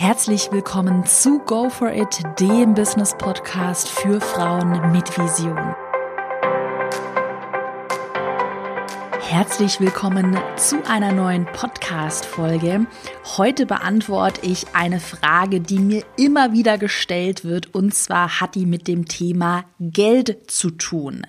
Herzlich willkommen zu Go For It, dem Business Podcast für Frauen mit Vision. Herzlich willkommen zu einer neuen Podcast-Folge. Heute beantworte ich eine Frage, die mir immer wieder gestellt wird, und zwar hat die mit dem Thema Geld zu tun.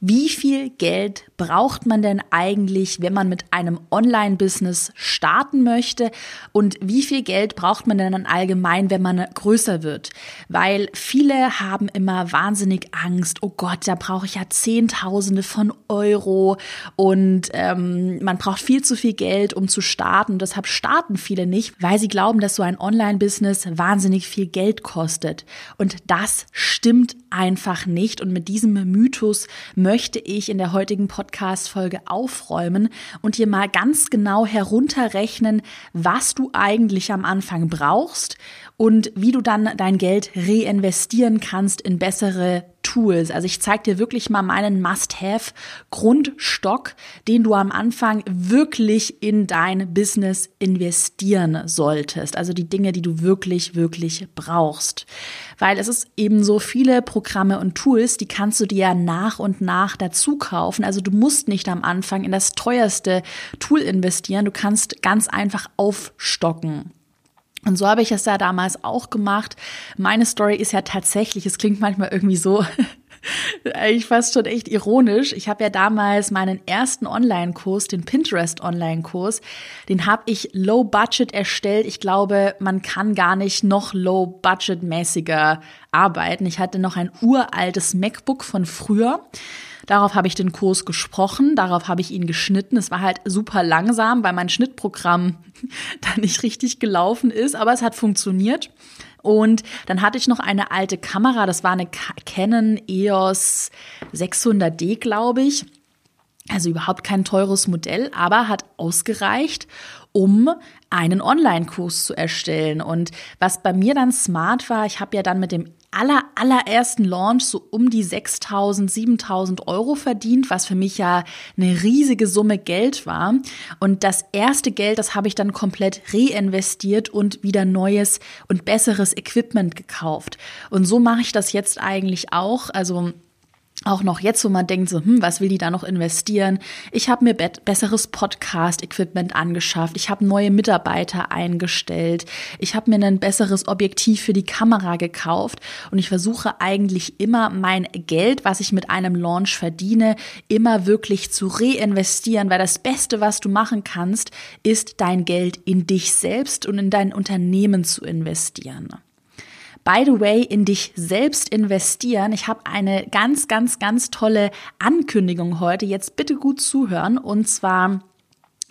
Wie viel Geld braucht man denn eigentlich, wenn man mit einem Online-Business starten möchte? Und wie viel Geld braucht man denn dann allgemein, wenn man größer wird? Weil viele haben immer wahnsinnig Angst. Oh Gott, da brauche ich ja Zehntausende von Euro und ähm, man braucht viel zu viel Geld, um zu starten. Und deshalb starten viele nicht, weil sie glauben, dass so ein Online-Business wahnsinnig viel Geld kostet. Und das stimmt einfach nicht. Und mit diesem Mythos möchte ich in der heutigen Podcast-Folge aufräumen und dir mal ganz genau herunterrechnen, was du eigentlich am Anfang brauchst und wie du dann dein Geld reinvestieren kannst in bessere Tools. Also ich zeige dir wirklich mal meinen Must-Have-Grundstock, den du am Anfang wirklich in dein Business investieren solltest. Also die Dinge, die du wirklich, wirklich brauchst. Weil es ist eben so viele Programme und Tools, die kannst du dir nach und nach dazu kaufen. Also du musst nicht am Anfang in das teuerste Tool investieren. Du kannst ganz einfach aufstocken. Und so habe ich es ja damals auch gemacht. Meine Story ist ja tatsächlich, es klingt manchmal irgendwie so, eigentlich fast schon echt ironisch. Ich habe ja damals meinen ersten Online-Kurs, den Pinterest-Online-Kurs, den habe ich low budget erstellt. Ich glaube, man kann gar nicht noch low budget mäßiger arbeiten. Ich hatte noch ein uraltes MacBook von früher. Darauf habe ich den Kurs gesprochen, darauf habe ich ihn geschnitten. Es war halt super langsam, weil mein Schnittprogramm da nicht richtig gelaufen ist, aber es hat funktioniert. Und dann hatte ich noch eine alte Kamera, das war eine Canon EOS 600D, glaube ich. Also überhaupt kein teures Modell, aber hat ausgereicht, um einen Online-Kurs zu erstellen. Und was bei mir dann smart war, ich habe ja dann mit dem aller, allerersten Launch so um die 6000, 7000 Euro verdient, was für mich ja eine riesige Summe Geld war. Und das erste Geld, das habe ich dann komplett reinvestiert und wieder neues und besseres Equipment gekauft. Und so mache ich das jetzt eigentlich auch. Also auch noch jetzt, wo man denkt, so, hm, was will die da noch investieren? Ich habe mir besseres Podcast-Equipment angeschafft. Ich habe neue Mitarbeiter eingestellt. Ich habe mir ein besseres Objektiv für die Kamera gekauft. Und ich versuche eigentlich immer mein Geld, was ich mit einem Launch verdiene, immer wirklich zu reinvestieren, weil das Beste, was du machen kannst, ist dein Geld in dich selbst und in dein Unternehmen zu investieren by the way, in dich selbst investieren. Ich habe eine ganz, ganz, ganz tolle Ankündigung heute. Jetzt bitte gut zuhören. Und zwar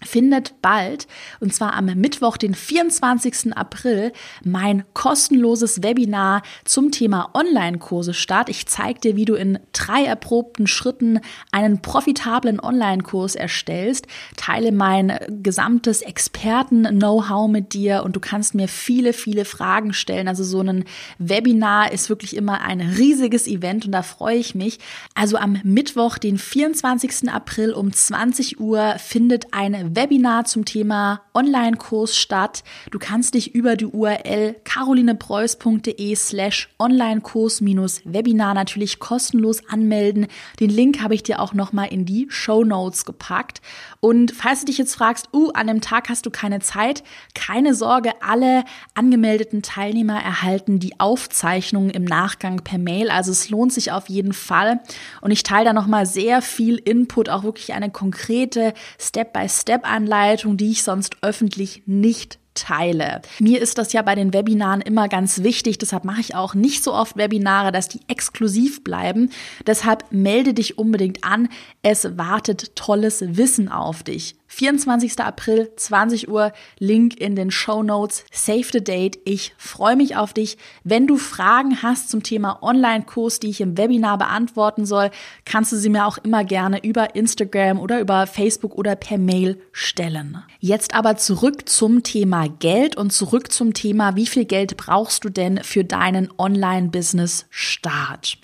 findet bald, und zwar am Mittwoch, den 24. April, mein kostenloses Webinar zum Thema Online-Kurse statt. Ich zeige dir, wie du in drei erprobten Schritten einen profitablen Online-Kurs erstellst, teile mein gesamtes Experten-Know-how mit dir und du kannst mir viele, viele Fragen stellen. Also so ein Webinar ist wirklich immer ein riesiges Event und da freue ich mich. Also am Mittwoch, den 24. April um 20 Uhr findet ein Webinar zum Thema Online-Kurs statt. Du kannst dich über die URL carolinepreuß.de slash Online-Kurs-Webinar natürlich kostenlos anmelden. Den Link habe ich dir auch nochmal in die Show Notes gepackt. Und falls du dich jetzt fragst, uh, an dem Tag hast du keine Zeit, keine Sorge, alle angemeldeten Teilnehmer erhalten die Aufzeichnungen im Nachgang per Mail. Also es lohnt sich auf jeden Fall. Und ich teile da nochmal sehr viel Input, auch wirklich eine konkrete Step-by-Step Step-Anleitung, die ich sonst öffentlich nicht teile. Mir ist das ja bei den Webinaren immer ganz wichtig, deshalb mache ich auch nicht so oft Webinare, dass die exklusiv bleiben. Deshalb melde dich unbedingt an. Es wartet tolles Wissen auf dich. 24. April, 20 Uhr, Link in den Show Notes. Save the date. Ich freue mich auf dich. Wenn du Fragen hast zum Thema Online-Kurs, die ich im Webinar beantworten soll, kannst du sie mir auch immer gerne über Instagram oder über Facebook oder per Mail stellen. Jetzt aber zurück zum Thema Geld und zurück zum Thema, wie viel Geld brauchst du denn für deinen Online-Business-Start?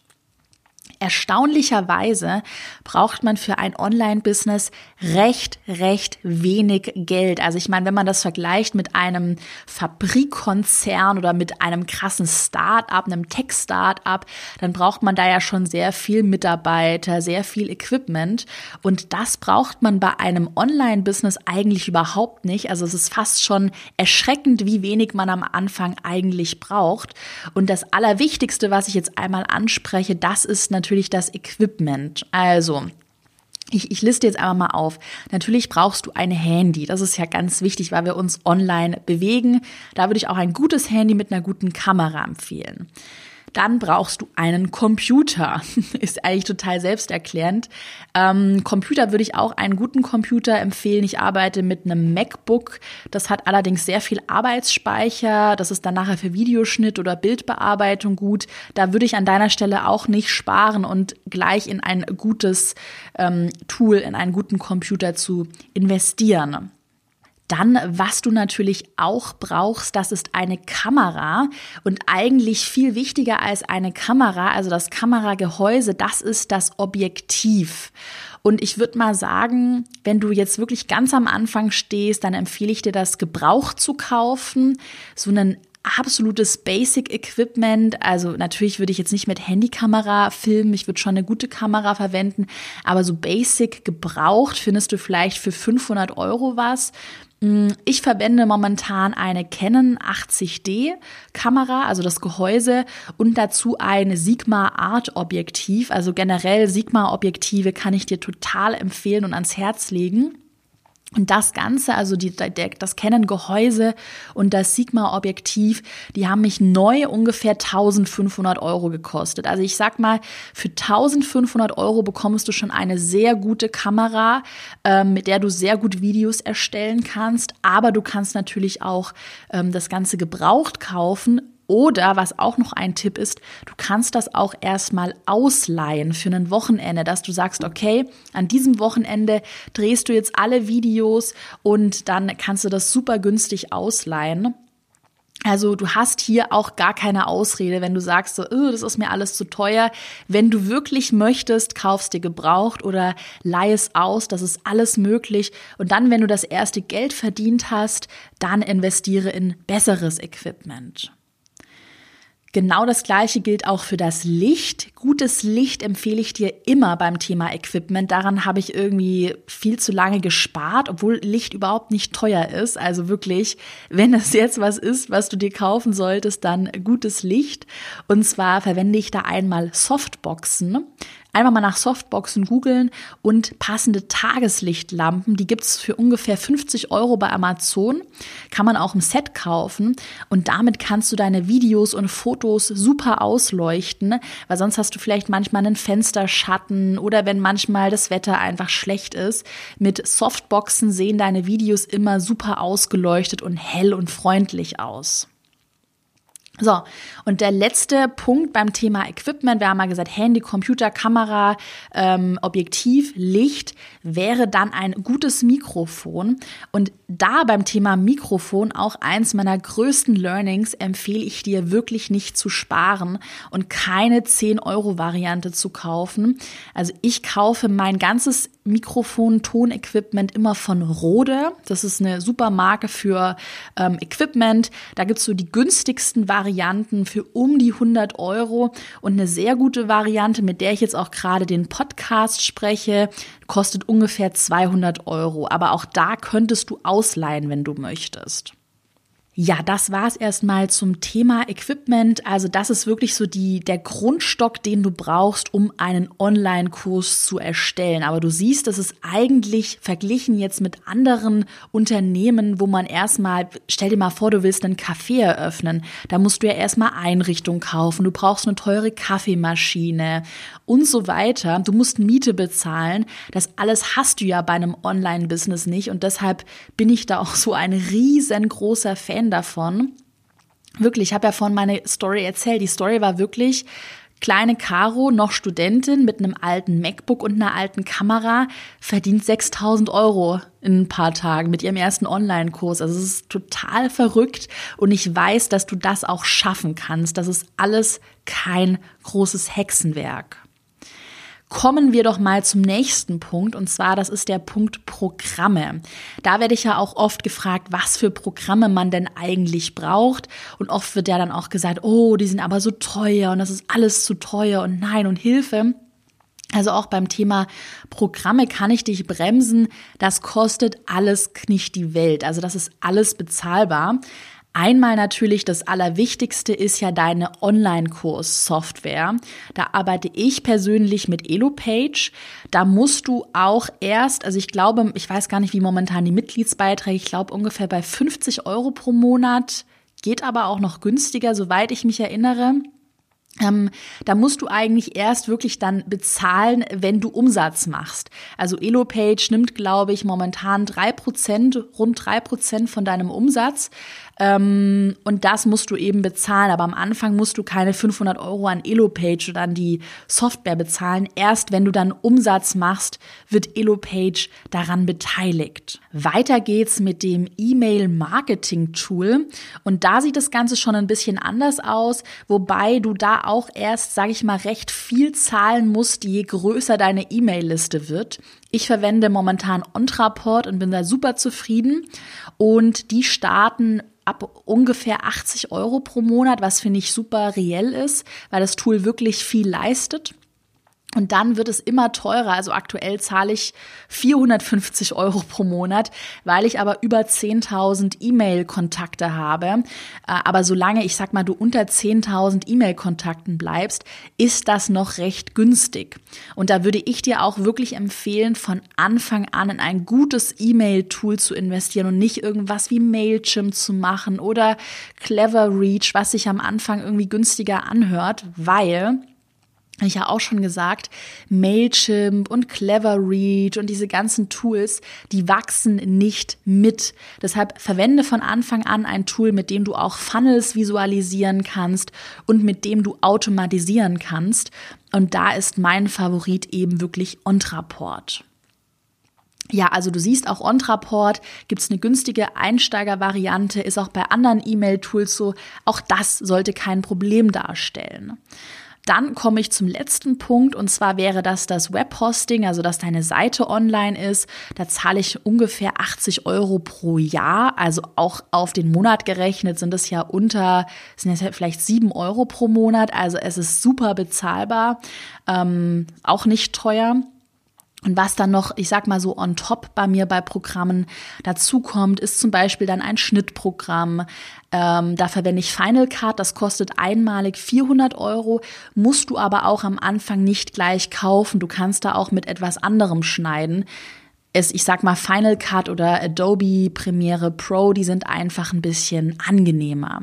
Erstaunlicherweise braucht man für ein Online-Business recht, recht wenig Geld. Also ich meine, wenn man das vergleicht mit einem Fabrikkonzern oder mit einem krassen Start-up, einem Tech-Start-up, dann braucht man da ja schon sehr viel Mitarbeiter, sehr viel Equipment. Und das braucht man bei einem Online-Business eigentlich überhaupt nicht. Also es ist fast schon erschreckend, wie wenig man am Anfang eigentlich braucht. Und das Allerwichtigste, was ich jetzt einmal anspreche, das ist natürlich natürlich das Equipment. Also, ich, ich liste jetzt einmal mal auf. Natürlich brauchst du ein Handy. Das ist ja ganz wichtig, weil wir uns online bewegen. Da würde ich auch ein gutes Handy mit einer guten Kamera empfehlen. Dann brauchst du einen Computer. Ist eigentlich total selbsterklärend. Ähm, Computer würde ich auch einen guten Computer empfehlen. Ich arbeite mit einem MacBook. Das hat allerdings sehr viel Arbeitsspeicher. Das ist dann nachher für Videoschnitt oder Bildbearbeitung gut. Da würde ich an deiner Stelle auch nicht sparen und gleich in ein gutes ähm, Tool, in einen guten Computer zu investieren. Dann, was du natürlich auch brauchst, das ist eine Kamera. Und eigentlich viel wichtiger als eine Kamera, also das Kameragehäuse, das ist das Objektiv. Und ich würde mal sagen, wenn du jetzt wirklich ganz am Anfang stehst, dann empfehle ich dir das gebraucht zu kaufen. So einen absolutes Basic Equipment. Also natürlich würde ich jetzt nicht mit Handykamera filmen, ich würde schon eine gute Kamera verwenden, aber so Basic gebraucht findest du vielleicht für 500 Euro was. Mm, ich verwende momentan eine Canon 80D Kamera, also das Gehäuse und dazu ein Sigma Art Objektiv. Also generell Sigma Objektive kann ich dir total empfehlen und ans Herz legen. Und das Ganze, also die, das Canon-Gehäuse und das Sigma-Objektiv, die haben mich neu ungefähr 1500 Euro gekostet. Also ich sag mal, für 1500 Euro bekommst du schon eine sehr gute Kamera, ähm, mit der du sehr gut Videos erstellen kannst. Aber du kannst natürlich auch ähm, das Ganze gebraucht kaufen oder was auch noch ein Tipp ist, du kannst das auch erstmal ausleihen für ein Wochenende, dass du sagst, okay, an diesem Wochenende drehst du jetzt alle Videos und dann kannst du das super günstig ausleihen. Also du hast hier auch gar keine Ausrede, wenn du sagst, so, oh, das ist mir alles zu teuer. Wenn du wirklich möchtest, kaufst dir gebraucht oder leih es aus, das ist alles möglich. Und dann, wenn du das erste Geld verdient hast, dann investiere in besseres Equipment. Genau das Gleiche gilt auch für das Licht. Gutes Licht empfehle ich dir immer beim Thema Equipment. Daran habe ich irgendwie viel zu lange gespart, obwohl Licht überhaupt nicht teuer ist. Also wirklich, wenn das jetzt was ist, was du dir kaufen solltest, dann gutes Licht. Und zwar verwende ich da einmal Softboxen. Einfach mal nach Softboxen googeln und passende Tageslichtlampen. Die gibt's für ungefähr 50 Euro bei Amazon. Kann man auch im Set kaufen. Und damit kannst du deine Videos und Fotos super ausleuchten, weil sonst hast du vielleicht manchmal einen Fensterschatten oder wenn manchmal das Wetter einfach schlecht ist. Mit Softboxen sehen deine Videos immer super ausgeleuchtet und hell und freundlich aus. So, und der letzte Punkt beim Thema Equipment, wir haben mal gesagt, Handy, Computer, Kamera, ähm, Objektiv, Licht, wäre dann ein gutes Mikrofon. Und da beim Thema Mikrofon auch eins meiner größten Learnings empfehle ich dir wirklich nicht zu sparen und keine 10-Euro-Variante zu kaufen. Also ich kaufe mein ganzes Mikrofon, Tonequipment immer von Rode. Das ist eine super Marke für ähm, Equipment. Da gibt's so die günstigsten Varianten für um die 100 Euro und eine sehr gute Variante, mit der ich jetzt auch gerade den Podcast spreche, kostet ungefähr 200 Euro. Aber auch da könntest du ausleihen, wenn du möchtest. Ja, das war's erstmal zum Thema Equipment. Also das ist wirklich so die, der Grundstock, den du brauchst, um einen Online-Kurs zu erstellen. Aber du siehst, das ist eigentlich verglichen jetzt mit anderen Unternehmen, wo man erstmal, stell dir mal vor, du willst einen Café eröffnen. Da musst du ja erstmal Einrichtung kaufen. Du brauchst eine teure Kaffeemaschine und so weiter. Du musst Miete bezahlen. Das alles hast du ja bei einem Online-Business nicht. Und deshalb bin ich da auch so ein riesengroßer Fan davon. Wirklich, ich habe ja vorhin meine Story erzählt. Die Story war wirklich kleine Caro, noch Studentin mit einem alten MacBook und einer alten Kamera, verdient 6000 Euro in ein paar Tagen mit ihrem ersten Online-Kurs. Also es ist total verrückt und ich weiß, dass du das auch schaffen kannst. Das ist alles kein großes Hexenwerk. Kommen wir doch mal zum nächsten Punkt und zwar das ist der Punkt Programme. Da werde ich ja auch oft gefragt, was für Programme man denn eigentlich braucht und oft wird ja dann auch gesagt, oh, die sind aber so teuer und das ist alles zu teuer und nein und Hilfe. Also auch beim Thema Programme kann ich dich bremsen. Das kostet alles nicht die Welt. Also das ist alles bezahlbar. Einmal natürlich das Allerwichtigste ist ja deine Online-Kurs-Software. Da arbeite ich persönlich mit EloPage. Da musst du auch erst, also ich glaube, ich weiß gar nicht, wie momentan die Mitgliedsbeiträge, ich glaube ungefähr bei 50 Euro pro Monat, geht aber auch noch günstiger, soweit ich mich erinnere. Ähm, da musst du eigentlich erst wirklich dann bezahlen, wenn du Umsatz machst. Also EloPage nimmt, glaube ich, momentan drei Prozent, rund drei Prozent von deinem Umsatz. Ähm, und das musst du eben bezahlen. Aber am Anfang musst du keine 500 Euro an EloPage oder an die Software bezahlen. Erst wenn du dann Umsatz machst, wird EloPage daran beteiligt. Weiter geht's mit dem E-Mail-Marketing-Tool. Und da sieht das Ganze schon ein bisschen anders aus, wobei du da auch erst, sage ich mal, recht viel zahlen musst, je größer deine E-Mail-Liste wird. Ich verwende momentan Ontraport und bin da super zufrieden. Und die starten ab ungefähr 80 Euro pro Monat, was finde ich super reell ist, weil das Tool wirklich viel leistet. Und dann wird es immer teurer. Also aktuell zahle ich 450 Euro pro Monat, weil ich aber über 10.000 E-Mail-Kontakte habe. Äh, aber solange, ich sag mal, du unter 10.000 E-Mail-Kontakten bleibst, ist das noch recht günstig. Und da würde ich dir auch wirklich empfehlen, von Anfang an in ein gutes E-Mail-Tool zu investieren und nicht irgendwas wie Mailchimp zu machen oder Clever Reach, was sich am Anfang irgendwie günstiger anhört, weil ich ja auch schon gesagt, Mailchimp und Clever Reach und diese ganzen Tools, die wachsen nicht mit. Deshalb verwende von Anfang an ein Tool, mit dem du auch Funnels visualisieren kannst und mit dem du automatisieren kannst. Und da ist mein Favorit eben wirklich Ontraport. Ja, also du siehst auch Ontraport, gibt's eine günstige Einsteigervariante, ist auch bei anderen E-Mail-Tools so. Auch das sollte kein Problem darstellen. Dann komme ich zum letzten Punkt und zwar wäre das das Webhosting, also dass deine Seite online ist. Da zahle ich ungefähr 80 Euro pro Jahr, also auch auf den Monat gerechnet sind es ja unter, sind es vielleicht 7 Euro pro Monat, also es ist super bezahlbar, ähm, auch nicht teuer. Und was dann noch, ich sag mal so on top bei mir bei Programmen dazukommt, ist zum Beispiel dann ein Schnittprogramm. Ähm, da verwende ich Final Cut, das kostet einmalig 400 Euro, musst du aber auch am Anfang nicht gleich kaufen. Du kannst da auch mit etwas anderem schneiden. Es, ich sag mal Final Cut oder Adobe Premiere Pro, die sind einfach ein bisschen angenehmer.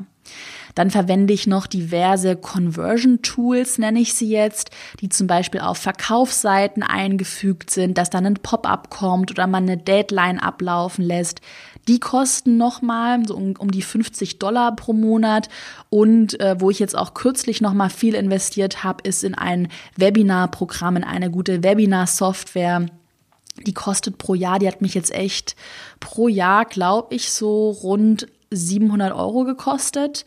Dann verwende ich noch diverse Conversion Tools, nenne ich sie jetzt, die zum Beispiel auf Verkaufsseiten eingefügt sind, dass dann ein Pop-up kommt oder man eine Deadline ablaufen lässt. Die kosten nochmal so um, um die 50 Dollar pro Monat. Und äh, wo ich jetzt auch kürzlich nochmal viel investiert habe, ist in ein Webinar-Programm, in eine gute Webinar-Software. Die kostet pro Jahr, die hat mich jetzt echt pro Jahr, glaube ich, so rund 700 Euro gekostet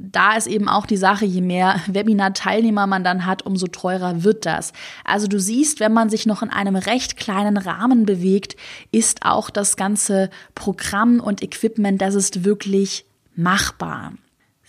da ist eben auch die Sache, je mehr Webinar-Teilnehmer man dann hat, umso teurer wird das. Also du siehst, wenn man sich noch in einem recht kleinen Rahmen bewegt, ist auch das ganze Programm und Equipment, das ist wirklich machbar.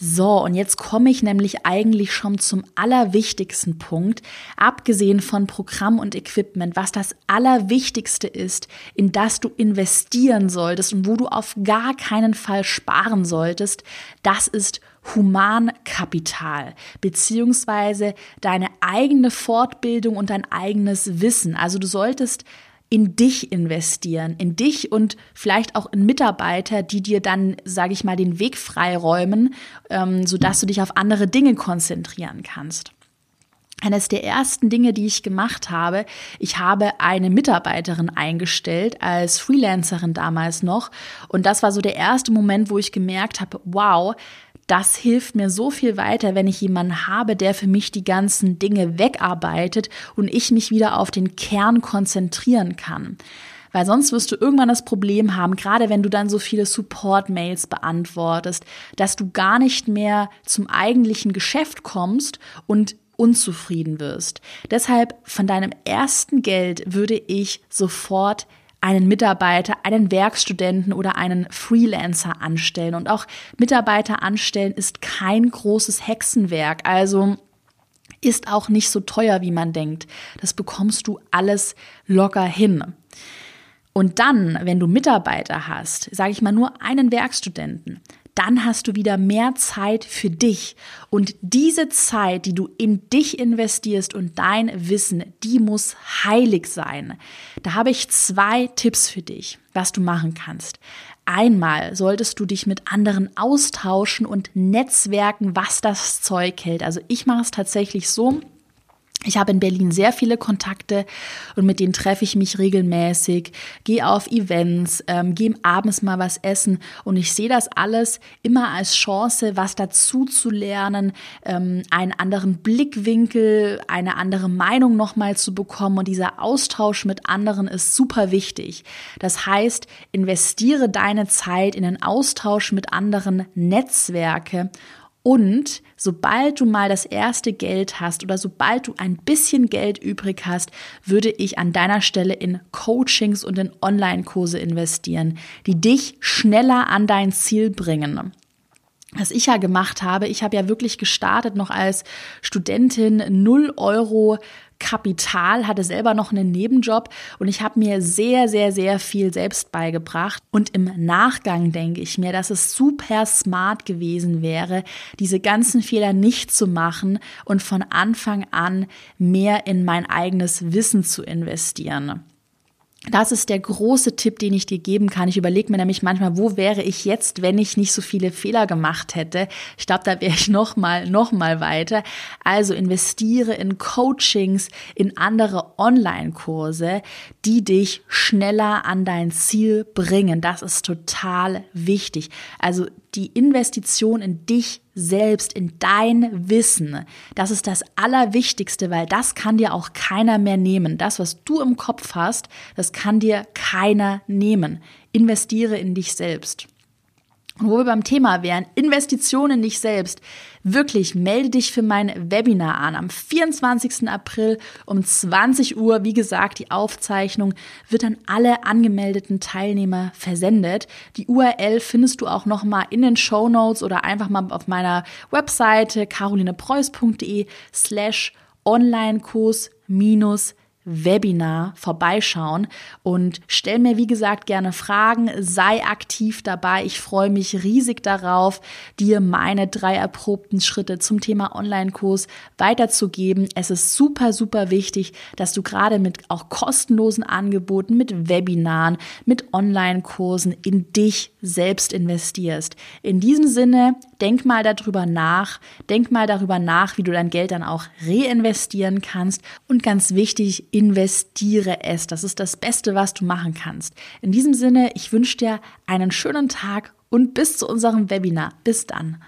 So, und jetzt komme ich nämlich eigentlich schon zum allerwichtigsten Punkt, abgesehen von Programm und Equipment, was das Allerwichtigste ist, in das du investieren solltest und wo du auf gar keinen Fall sparen solltest, das ist Humankapital, beziehungsweise deine eigene Fortbildung und dein eigenes Wissen. Also du solltest in dich investieren, in dich und vielleicht auch in Mitarbeiter, die dir dann, sage ich mal, den Weg freiräumen, ähm, sodass du dich auf andere Dinge konzentrieren kannst. Eines der ersten Dinge, die ich gemacht habe, ich habe eine Mitarbeiterin eingestellt als Freelancerin damals noch. Und das war so der erste Moment, wo ich gemerkt habe, wow, das hilft mir so viel weiter, wenn ich jemanden habe, der für mich die ganzen Dinge wegarbeitet und ich mich wieder auf den Kern konzentrieren kann. Weil sonst wirst du irgendwann das Problem haben, gerade wenn du dann so viele Support-Mails beantwortest, dass du gar nicht mehr zum eigentlichen Geschäft kommst und unzufrieden wirst. Deshalb von deinem ersten Geld würde ich sofort einen Mitarbeiter, einen Werkstudenten oder einen Freelancer anstellen. Und auch Mitarbeiter anstellen ist kein großes Hexenwerk. Also ist auch nicht so teuer, wie man denkt. Das bekommst du alles locker hin. Und dann, wenn du Mitarbeiter hast, sage ich mal nur einen Werkstudenten, dann hast du wieder mehr Zeit für dich. Und diese Zeit, die du in dich investierst und dein Wissen, die muss heilig sein. Da habe ich zwei Tipps für dich, was du machen kannst. Einmal solltest du dich mit anderen austauschen und netzwerken, was das Zeug hält. Also ich mache es tatsächlich so, ich habe in Berlin sehr viele Kontakte und mit denen treffe ich mich regelmäßig, gehe auf Events, ähm, gehe abends mal was essen und ich sehe das alles immer als Chance, was dazu zu lernen, ähm, einen anderen Blickwinkel, eine andere Meinung nochmal zu bekommen und dieser Austausch mit anderen ist super wichtig. Das heißt, investiere deine Zeit in den Austausch mit anderen Netzwerke und sobald du mal das erste Geld hast oder sobald du ein bisschen Geld übrig hast, würde ich an deiner Stelle in Coachings und in Online-Kurse investieren, die dich schneller an dein Ziel bringen. Was ich ja gemacht habe, ich habe ja wirklich gestartet noch als Studentin 0 Euro Kapital, hatte selber noch einen Nebenjob und ich habe mir sehr, sehr, sehr viel selbst beigebracht. Und im Nachgang denke ich mir, dass es super smart gewesen wäre, diese ganzen Fehler nicht zu machen und von Anfang an mehr in mein eigenes Wissen zu investieren. Das ist der große Tipp, den ich dir geben kann. Ich überlege mir nämlich manchmal, wo wäre ich jetzt, wenn ich nicht so viele Fehler gemacht hätte. Ich glaube, da wäre ich noch mal, noch mal weiter. Also investiere in Coachings, in andere Online-Kurse, die dich schneller an dein Ziel bringen. Das ist total wichtig. Also die Investition in dich selbst, in dein Wissen, das ist das Allerwichtigste, weil das kann dir auch keiner mehr nehmen. Das, was du im Kopf hast, das kann dir keiner nehmen. Investiere in dich selbst. Und wo wir beim Thema wären, Investitionen in dich selbst. Wirklich, melde dich für mein Webinar an. Am 24. April um 20 Uhr, wie gesagt, die Aufzeichnung wird an alle angemeldeten Teilnehmer versendet. Die URL findest du auch nochmal in den Show Notes oder einfach mal auf meiner Webseite carolinepreuß.de slash Onlinekurs minus Webinar vorbeischauen und stell mir, wie gesagt, gerne Fragen, sei aktiv dabei. Ich freue mich riesig darauf, dir meine drei erprobten Schritte zum Thema Online-Kurs weiterzugeben. Es ist super, super wichtig, dass du gerade mit auch kostenlosen Angeboten, mit Webinaren, mit Online-Kursen in dich selbst investierst. In diesem Sinne, denk mal darüber nach, denk mal darüber nach, wie du dein Geld dann auch reinvestieren kannst und ganz wichtig, investiere es. Das ist das Beste, was du machen kannst. In diesem Sinne, ich wünsche dir einen schönen Tag und bis zu unserem Webinar. Bis dann.